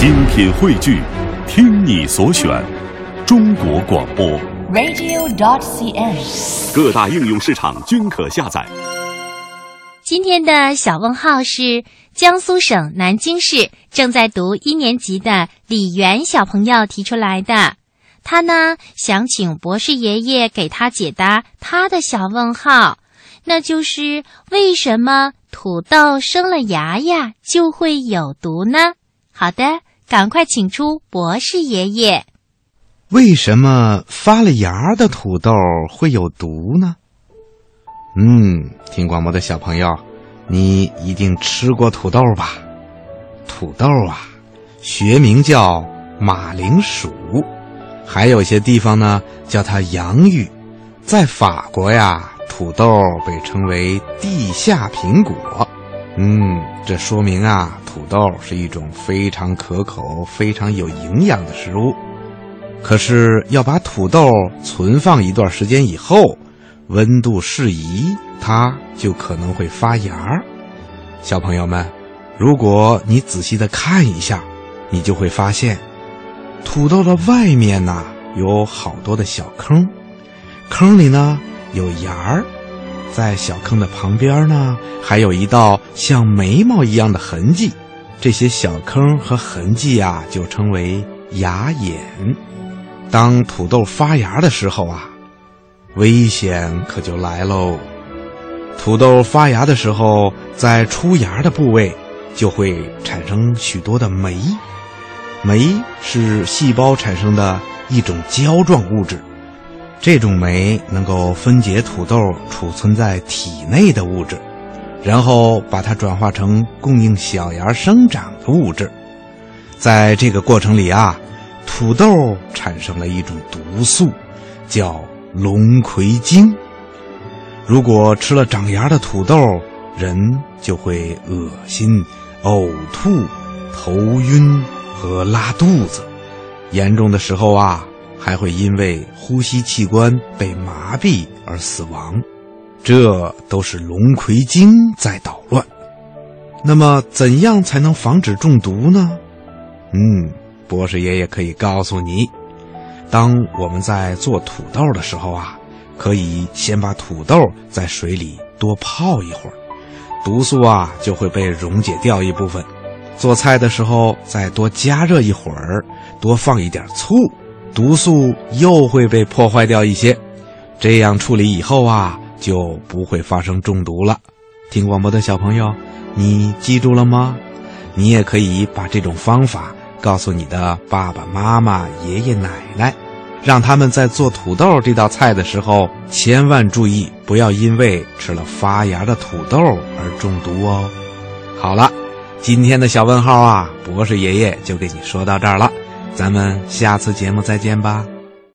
精品汇聚，听你所选，中国广播。radio.dot.cn，。各大应用市场均可下载。今天的小问号是江苏省南京市正在读一年级的李源小朋友提出来的。他呢想请博士爷爷给他解答他的小问号，那就是为什么土豆生了芽芽就会有毒呢？好的，赶快请出博士爷爷。为什么发了芽的土豆会有毒呢？嗯，听广播的小朋友，你一定吃过土豆吧？土豆啊，学名叫马铃薯，还有些地方呢叫它洋芋。在法国呀，土豆被称为地下苹果。嗯，这说明啊，土豆是一种非常可口、非常有营养的食物。可是要把土豆存放一段时间以后，温度适宜，它就可能会发芽。小朋友们，如果你仔细的看一下，你就会发现，土豆的外面呢有好多的小坑，坑里呢有芽儿，在小坑的旁边呢还有一道像眉毛一样的痕迹，这些小坑和痕迹啊就称为芽眼。当土豆发芽的时候啊，危险可就来喽。土豆发芽的时候，在出芽的部位就会产生许多的酶，酶是细胞产生的一种胶状物质，这种酶能够分解土豆储存在体内的物质，然后把它转化成供应小芽生长的物质。在这个过程里啊。土豆产生了一种毒素，叫龙葵精。如果吃了长芽的土豆，人就会恶心、呕吐、头晕和拉肚子。严重的时候啊，还会因为呼吸器官被麻痹而死亡。这都是龙葵精在捣乱。那么，怎样才能防止中毒呢？嗯。博士爷爷可以告诉你，当我们在做土豆的时候啊，可以先把土豆在水里多泡一会儿，毒素啊就会被溶解掉一部分。做菜的时候再多加热一会儿，多放一点醋，毒素又会被破坏掉一些。这样处理以后啊，就不会发生中毒了。听广播的小朋友，你记住了吗？你也可以把这种方法。告诉你的爸爸妈妈、爷爷奶奶，让他们在做土豆这道菜的时候，千万注意，不要因为吃了发芽的土豆而中毒哦。好了，今天的小问号啊，博士爷爷就给你说到这儿了，咱们下次节目再见吧。